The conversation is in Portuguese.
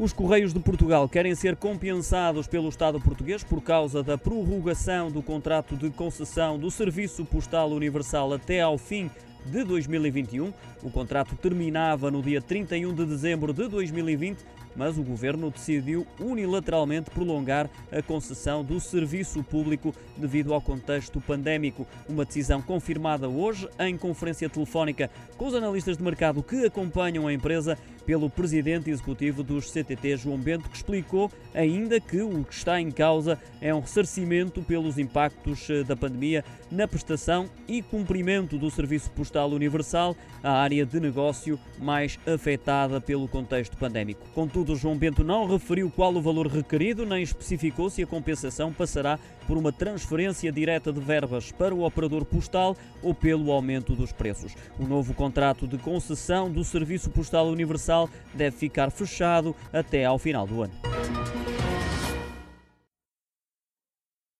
Os Correios de Portugal querem ser compensados pelo Estado português por causa da prorrogação do contrato de concessão do Serviço Postal Universal até ao fim de 2021. O contrato terminava no dia 31 de dezembro de 2020, mas o governo decidiu unilateralmente prolongar a concessão do serviço público devido ao contexto pandémico. Uma decisão confirmada hoje em conferência telefónica com os analistas de mercado que acompanham a empresa pelo presidente executivo dos CTT, João Bento, que explicou ainda que o que está em causa é um ressarcimento pelos impactos eh, da pandemia na prestação e cumprimento do Serviço Postal Universal, a área de negócio mais afetada pelo contexto pandémico. Contudo, João Bento não referiu qual o valor requerido, nem especificou se a compensação passará por uma transferência direta de verbas para o operador postal ou pelo aumento dos preços. O novo contrato de concessão do Serviço Postal Universal deve ficar fechado até ao final do ano.